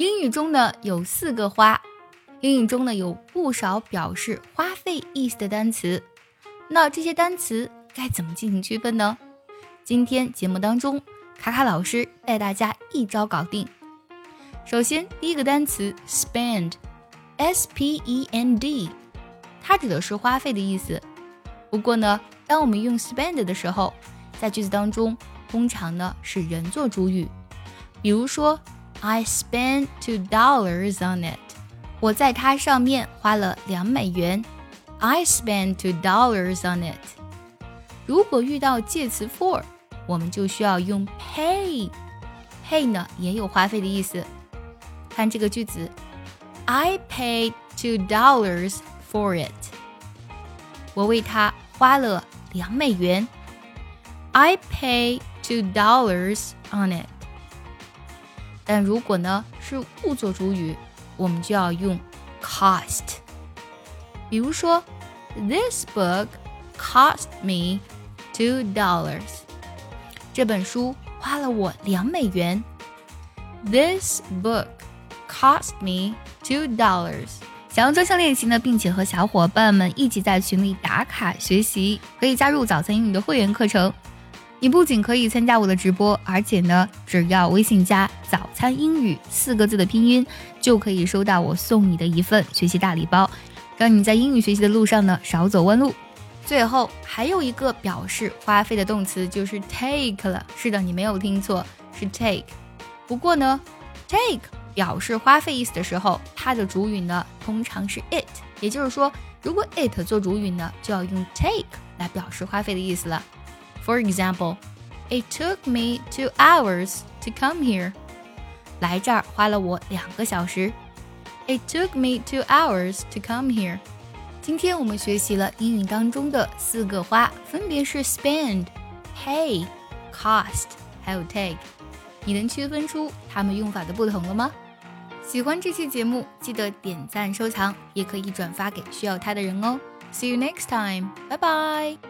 英语中呢有四个花，英语中呢有不少表示花费意思的单词。那这些单词该怎么进行区分呢？今天节目当中，卡卡老师带大家一招搞定。首先，第一个单词 spend，s p e n d，它指的是花费的意思。不过呢，当我们用 spend 的时候，在句子当中通常呢是人做主语，比如说。I spent two dollars on it。我在它上面花了两美元。I spent two dollars on it。如果遇到介词 for，我们就需要用 pay。pay 呢也有花费的意思。看这个句子，I paid two dollars for it。我为它花了两美元。I paid two dollars on it。 但如果呢是物做主语，我们就要用 cost。比如说，This book cost me two dollars。这本书花了我两美元。This book cost me two dollars。想要专项练习呢，并且和小伙伴们一起在群里打卡学习，可以加入早餐英语的会员课程。你不仅可以参加我的直播，而且呢，只要微信加“早餐英语”四个字的拼音，就可以收到我送你的一份学习大礼包，让你在英语学习的路上呢少走弯路。最后还有一个表示花费的动词就是 take 了。是的，你没有听错，是 take。不过呢，take 表示花费意思的时候，它的主语呢通常是 it，也就是说，如果 it 做主语呢，就要用 take 来表示花费的意思了。For example, it took me two hours to come here. 来这儿花了我两个小时。It took me two hours to come here. 今天我们学习了英语当中的四个花，分别是 spend、pay、cost，还有 take。你能区分出它们用法的不同了吗？喜欢这期节目，记得点赞收藏，也可以转发给需要它的人哦。See you next time. Bye bye.